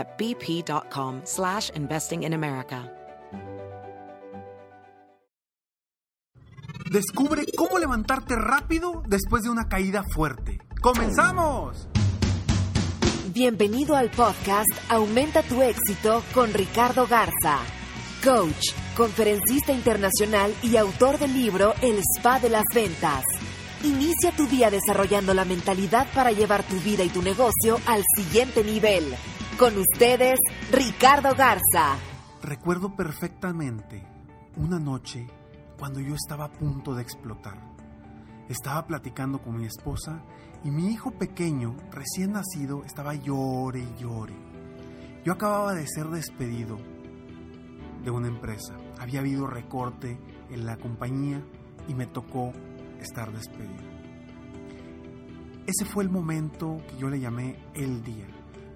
at bp.com slash investing in America. Descubre cómo levantarte rápido después de una caída fuerte. ¡Comenzamos! Bienvenido al podcast Aumenta tu éxito con Ricardo Garza, coach, conferencista internacional y autor del libro El Spa de las Ventas. Inicia tu día desarrollando la mentalidad para llevar tu vida y tu negocio al siguiente nivel. Con ustedes, Ricardo Garza. Recuerdo perfectamente una noche cuando yo estaba a punto de explotar. Estaba platicando con mi esposa y mi hijo pequeño, recién nacido, estaba llore y llore. Yo acababa de ser despedido de una empresa. Había habido recorte en la compañía y me tocó estar despedido. Ese fue el momento que yo le llamé el día,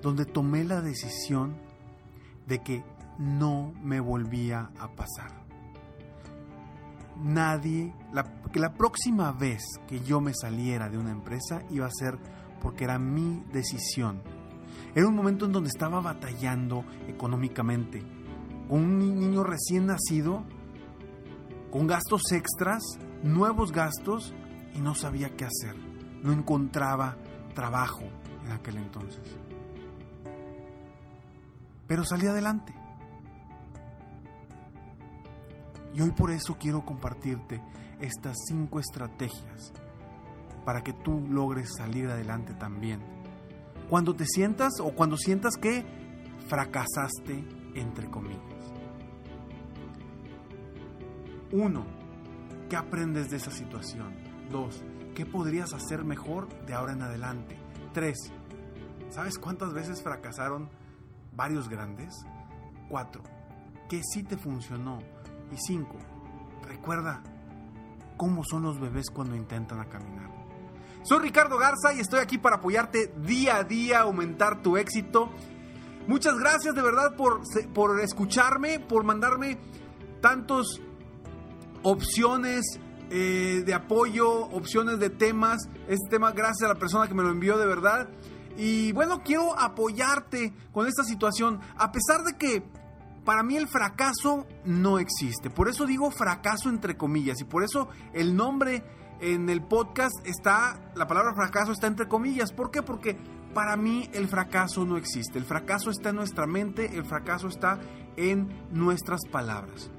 donde tomé la decisión de que no me volvía a pasar. Nadie, que la próxima vez que yo me saliera de una empresa iba a ser porque era mi decisión. Era un momento en donde estaba batallando económicamente, con un niño recién nacido, con gastos extras, nuevos gastos y no sabía qué hacer. No encontraba trabajo en aquel entonces. Pero salí adelante. Y hoy por eso quiero compartirte estas cinco estrategias para que tú logres salir adelante también. Cuando te sientas o cuando sientas que fracasaste, entre comillas. Uno, ¿qué aprendes de esa situación? Dos, ¿qué podrías hacer mejor de ahora en adelante? Tres, ¿sabes cuántas veces fracasaron varios grandes? Cuatro, ¿qué sí te funcionó? Y cinco, recuerda cómo son los bebés cuando intentan a caminar. Soy Ricardo Garza y estoy aquí para apoyarte día a día, aumentar tu éxito. Muchas gracias de verdad por, por escucharme, por mandarme tantos opciones eh, de apoyo, opciones de temas. Este tema, gracias a la persona que me lo envió de verdad. Y bueno, quiero apoyarte con esta situación, a pesar de que para mí el fracaso no existe. Por eso digo fracaso entre comillas y por eso el nombre en el podcast está, la palabra fracaso está entre comillas. ¿Por qué? Porque para mí el fracaso no existe. El fracaso está en nuestra mente, el fracaso está en nuestras palabras.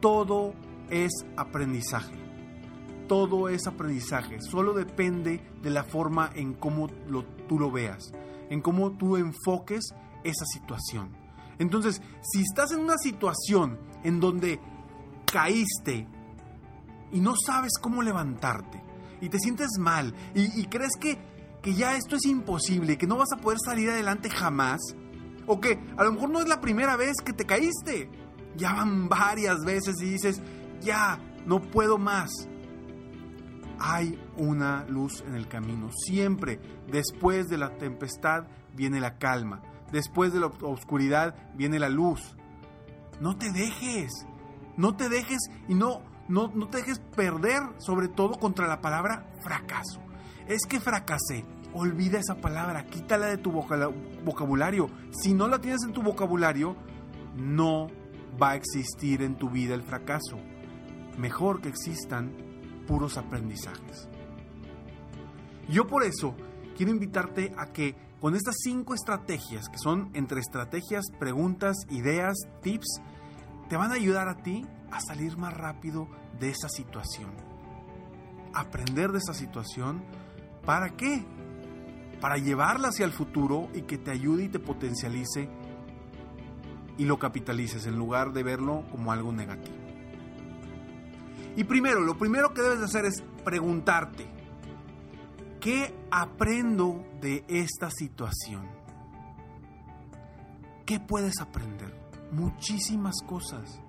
Todo es aprendizaje. Todo es aprendizaje. Solo depende de la forma en cómo lo, tú lo veas, en cómo tú enfoques esa situación. Entonces, si estás en una situación en donde caíste y no sabes cómo levantarte y te sientes mal y, crees que, que ya esto es imposible, que no vas a poder salir adelante jamás, o que a lo mejor no es la primera vez que te caíste, ya van varias veces y dices, ya, no puedo más. Hay una luz en el camino. Siempre después de la tempestad viene la calma. Después de la oscuridad viene la luz. No te dejes. No te dejes y no, no, no te dejes perder, sobre todo contra la palabra fracaso. Es que fracasé. Olvida esa palabra, quítala de tu vocabulario. Si no la tienes en tu vocabulario, no va a existir en tu vida el fracaso mejor que existan puros aprendizajes. Yo por eso quiero invitarte a que con estas cinco estrategias, que son entre estrategias, preguntas, ideas, tips, te van a ayudar a ti a salir más rápido de esa situación. Aprender de esa situación, ¿para qué? Para llevarla hacia el futuro y que te ayude y te potencialice y lo capitalices en lugar de verlo como algo negativo. Y primero, lo primero que debes de hacer es preguntarte, ¿qué aprendo de esta situación? ¿Qué puedes aprender? Muchísimas cosas.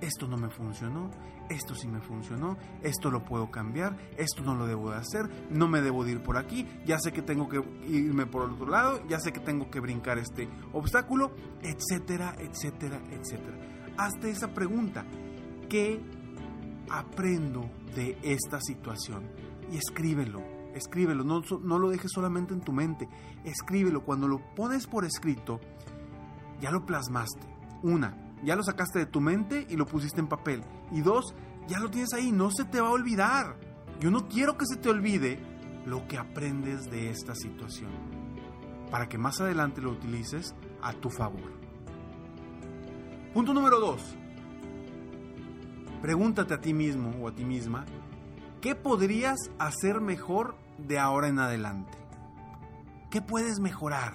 Esto no me funcionó, esto sí me funcionó, esto lo puedo cambiar, esto no lo debo de hacer, no me debo de ir por aquí, ya sé que tengo que irme por otro lado, ya sé que tengo que brincar este obstáculo, etcétera, etcétera, etcétera. Hazte esa pregunta, ¿qué aprendo de esta situación? Y escríbelo, escríbelo, no, no lo dejes solamente en tu mente, escríbelo, cuando lo pones por escrito, ya lo plasmaste. Una, ya lo sacaste de tu mente y lo pusiste en papel. Y dos, ya lo tienes ahí, no se te va a olvidar. Yo no quiero que se te olvide lo que aprendes de esta situación, para que más adelante lo utilices a tu favor. Punto número dos. Pregúntate a ti mismo o a ti misma, ¿qué podrías hacer mejor de ahora en adelante? ¿Qué puedes mejorar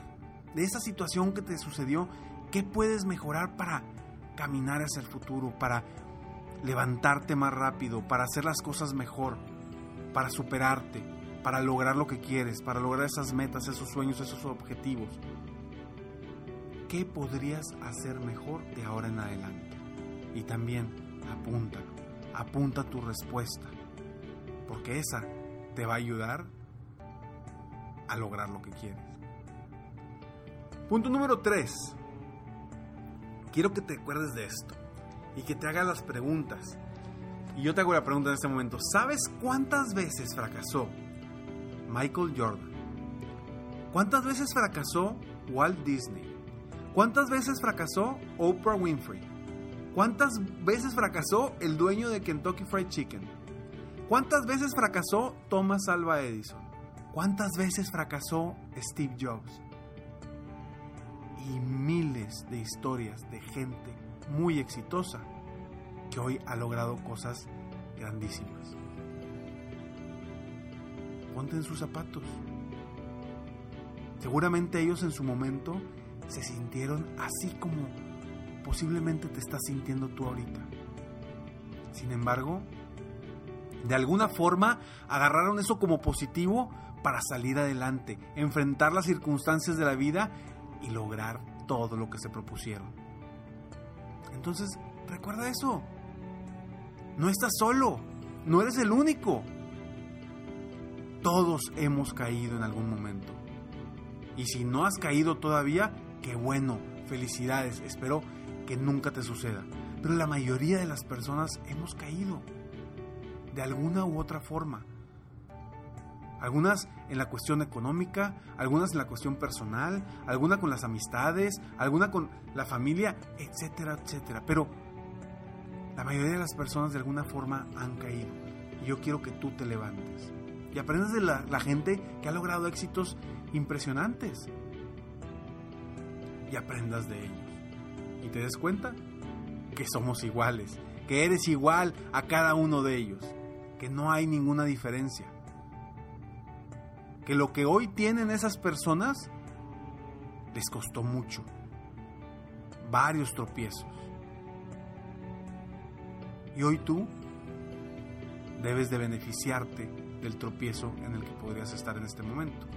de esa situación que te sucedió? ¿Qué puedes mejorar para caminar hacia el futuro, para levantarte más rápido, para hacer las cosas mejor, para superarte, para lograr lo que quieres, para lograr esas metas, esos sueños, esos objetivos. ¿Qué podrías hacer mejor de ahora en adelante? Y también apúntalo, apunta tu respuesta, porque esa te va a ayudar a lograr lo que quieres. Punto número 3 quiero que te acuerdes de esto y que te hagas las preguntas. Y yo te hago la pregunta en este momento. ¿Sabes cuántas veces fracasó Michael Jordan? ¿Cuántas veces fracasó Walt Disney? ¿Cuántas veces fracasó Oprah Winfrey? ¿Cuántas veces fracasó el dueño de Kentucky Fried Chicken? ¿Cuántas veces fracasó Thomas Alva Edison? ¿Cuántas veces fracasó Steve Jobs? y miles de historias de gente muy exitosa que hoy ha logrado cosas grandísimas. Ponte sus zapatos. Seguramente ellos en su momento se sintieron así como posiblemente te estás sintiendo tú ahorita. Sin embargo, de alguna forma agarraron eso como positivo para salir adelante, enfrentar las circunstancias de la vida y lograr todo lo que se propusieron. Entonces, recuerda eso. No estás solo, no eres el único. Todos hemos caído en algún momento. Y si no has caído todavía, qué bueno, felicidades, espero que nunca te suceda. Pero la mayoría de las personas hemos caído, de alguna u otra forma. Algunas en la cuestión económica, algunas en la cuestión personal, alguna con las amistades, alguna con la familia, etcétera, etcétera. Pero la mayoría de las personas de alguna forma han caído. Y yo quiero que tú te levantes. Y aprendas de la, gente que ha logrado éxitos impresionantes. Y aprendas de ellos. Te des cuenta que somos iguales. Que eres igual a cada uno de ellos. Que no hay ninguna diferencia que lo que hoy tienen esas personas les costó mucho, varios tropiezos. Y hoy tú debes de beneficiarte del tropiezo en el que podrías estar en este momento.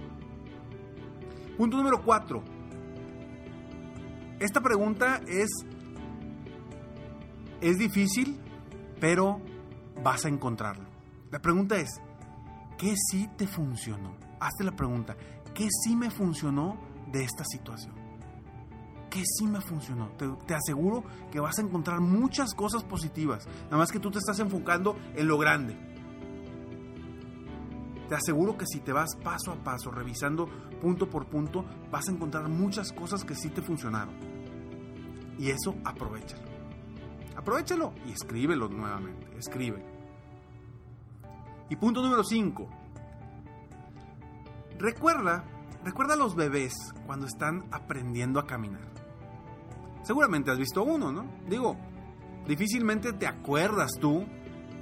Punto número 4. Esta pregunta es es difícil, pero vas a encontrarlo. La pregunta es, ¿qué sí te funcionó? hazte la pregunta, ¿qué sí me funcionó de esta situación? ¿Qué sí me funcionó? Te, aseguro que vas a encontrar muchas cosas positivas, nada más que tú te estás enfocando en lo grande. Te aseguro que si te vas paso a paso, revisando punto por punto, vas a encontrar muchas cosas que sí te funcionaron. Y eso aprovechalo. Aprovechalo y escríbelo nuevamente. Escríbelo. Y punto número 5 Recuerda, recuerda a los bebés cuando están aprendiendo a caminar. Seguramente has visto uno, ¿no? Digo, difícilmente te acuerdas tú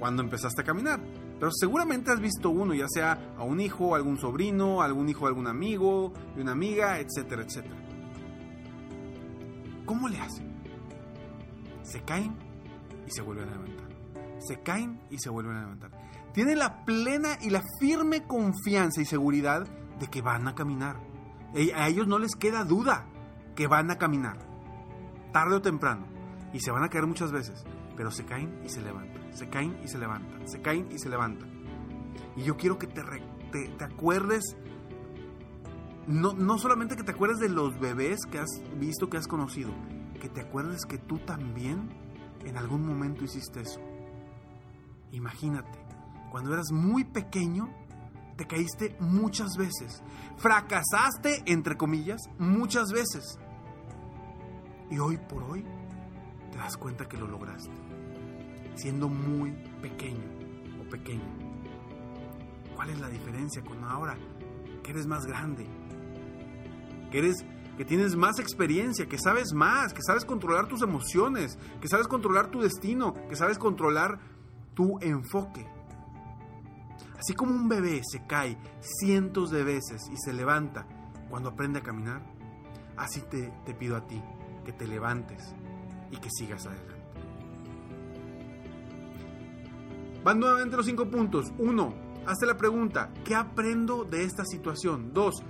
cuando empezaste a caminar. Pero seguramente has visto uno, ya sea a un hijo, algún sobrino, algún hijo de algún amigo, de una amiga, etcétera, etcétera. ¿Cómo le hacen? Se caen y se vuelven a levantar. Se caen y se vuelven a levantar. Tienen la plena y la firme confianza y seguridad de que van a caminar. A ellos no les queda duda que van a caminar. Tarde o temprano. Y se van a caer muchas veces. Pero se caen y se levantan. Se caen y se levantan. Se caen y se levantan. Y yo quiero que te, te, acuerdes no, no, solamente que te acuerdes de los bebés que has visto, que has conocido, que te acuerdes que tú también en algún momento hiciste eso. Imagínate, cuando eras muy pequeño, te caíste muchas veces. Fracasaste, entre comillas, muchas veces. Y hoy por hoy te das cuenta que lo lograste. Siendo muy pequeño o pequeño. ¿Cuál es la diferencia con ahora que eres más grande? Que eres que tienes más experiencia, que sabes más, que sabes controlar tus emociones, que sabes controlar tu destino, que sabes controlar tu enfoque. Así como un bebé se cae cientos de veces y se levanta cuando aprende a caminar, así te, te pido a ti que te levantes y que sigas adelante. Van nuevamente los cinco puntos. Uno, hazte la pregunta, ¿qué aprendo de esta situación? Dos,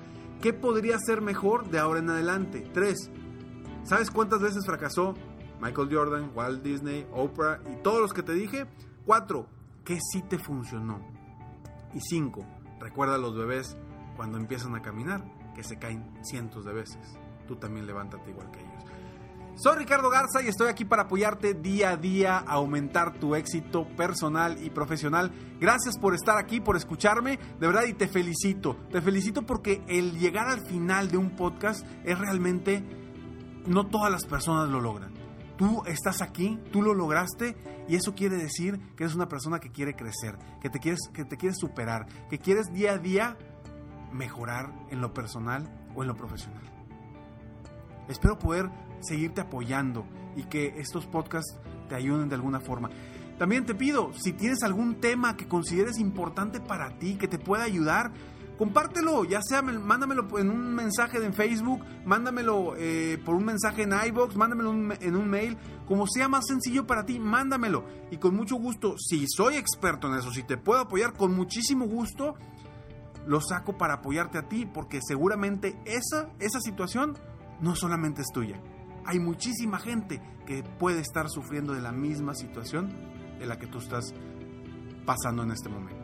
¿Qué podría ser mejor de ahora en adelante? 3. ¿Sabes cuántas veces fracasó Michael Jordan, Walt Disney, Oprah y todos los que te dije? 4. ¿Qué sí te funcionó? Y 5. Recuerda a los bebés cuando empiezan a caminar que se caen cientos de veces. Tú también levántate igual que ellos. Soy Ricardo Garza y estoy aquí para apoyarte día a día a aumentar tu éxito personal y profesional. Gracias por estar aquí, por escucharme, de verdad, y te felicito. Te felicito porque el llegar al final de un podcast es realmente, no todas las personas lo logran. Tú estás aquí, tú lo lograste y eso quiere decir que eres una persona que quiere crecer, que te quieres, que te quieres superar, que quieres día a día mejorar en lo personal o en lo profesional. Espero poder seguirte apoyando y que estos podcasts te ayuden de alguna forma. También te pido, si tienes algún tema que consideres importante para ti, que te pueda ayudar, compártelo, ya sea, mándamelo en un mensaje en Facebook, mándamelo eh, por un mensaje en iBox, mándamelo en un mail, como sea más sencillo para ti, mándamelo. Y con mucho gusto, si soy experto en eso, si te puedo apoyar, con muchísimo gusto, lo saco para apoyarte a ti, porque seguramente esa, esa situación no solamente es tuya, hay muchísima gente que puede estar sufriendo de la misma situación de la que tú estás pasando en este momento.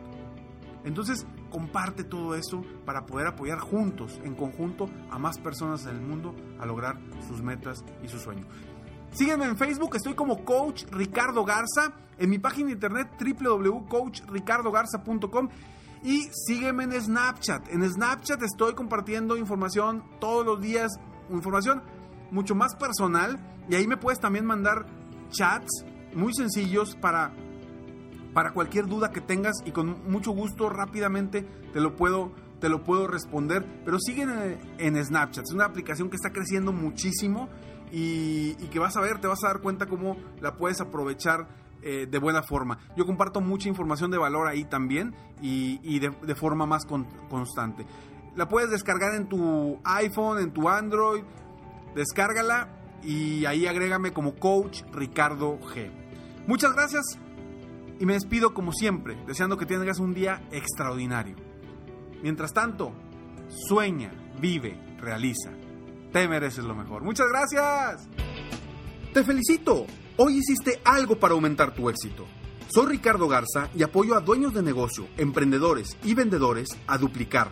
Entonces, comparte todo eso para poder apoyar juntos, en conjunto, a más personas en el mundo a lograr sus metas y sus sueños. Sígueme en Facebook, estoy como Coach Ricardo Garza, en mi página de internet www.coachricardogarza.com y sígueme en Snapchat. En Snapchat estoy compartiendo información todos los días, información mucho más personal y ahí me puedes también mandar chats muy sencillos para, para cualquier duda que tengas y con mucho gusto rápidamente te lo puedo, te lo puedo responder. Pero sigue en, Snapchat, es una aplicación que está creciendo muchísimo y, que vas a ver, te vas a dar cuenta cómo la puedes aprovechar eh, de buena forma. Yo comparto mucha información de valor ahí también y, de, forma más constante. La puedes descargar en tu iPhone, en tu Android, Descárgala y ahí agrégame como coach Ricardo G. Muchas gracias y me despido como siempre, deseando que tengas un día extraordinario. Mientras tanto, sueña, vive, realiza. Te mereces lo mejor. Muchas gracias. Te felicito. Hoy hiciste algo para aumentar tu éxito. Soy Ricardo Garza y apoyo a dueños de negocio, emprendedores y vendedores a duplicar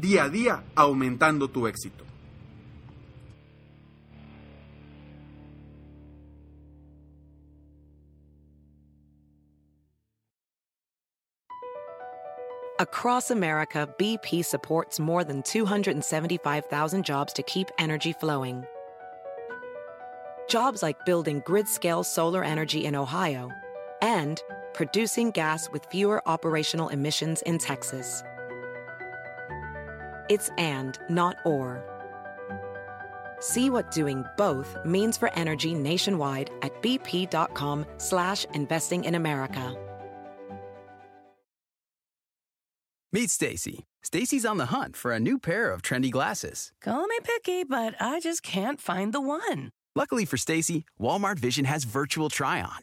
día a día aumentando tu éxito. Across America, BP supports more than 275,000 jobs to keep energy flowing. Jobs like building grid scale solar energy in Ohio and producing gas with fewer operational emissions in Texas. It's and, not or. See what doing both means for energy nationwide at bp.com slash investing in America. Meet Stacy. Stacy's on the hunt for a new pair of trendy glasses. Call me picky, but I just can't find the one. Luckily for Stacy, Walmart Vision has virtual try-on.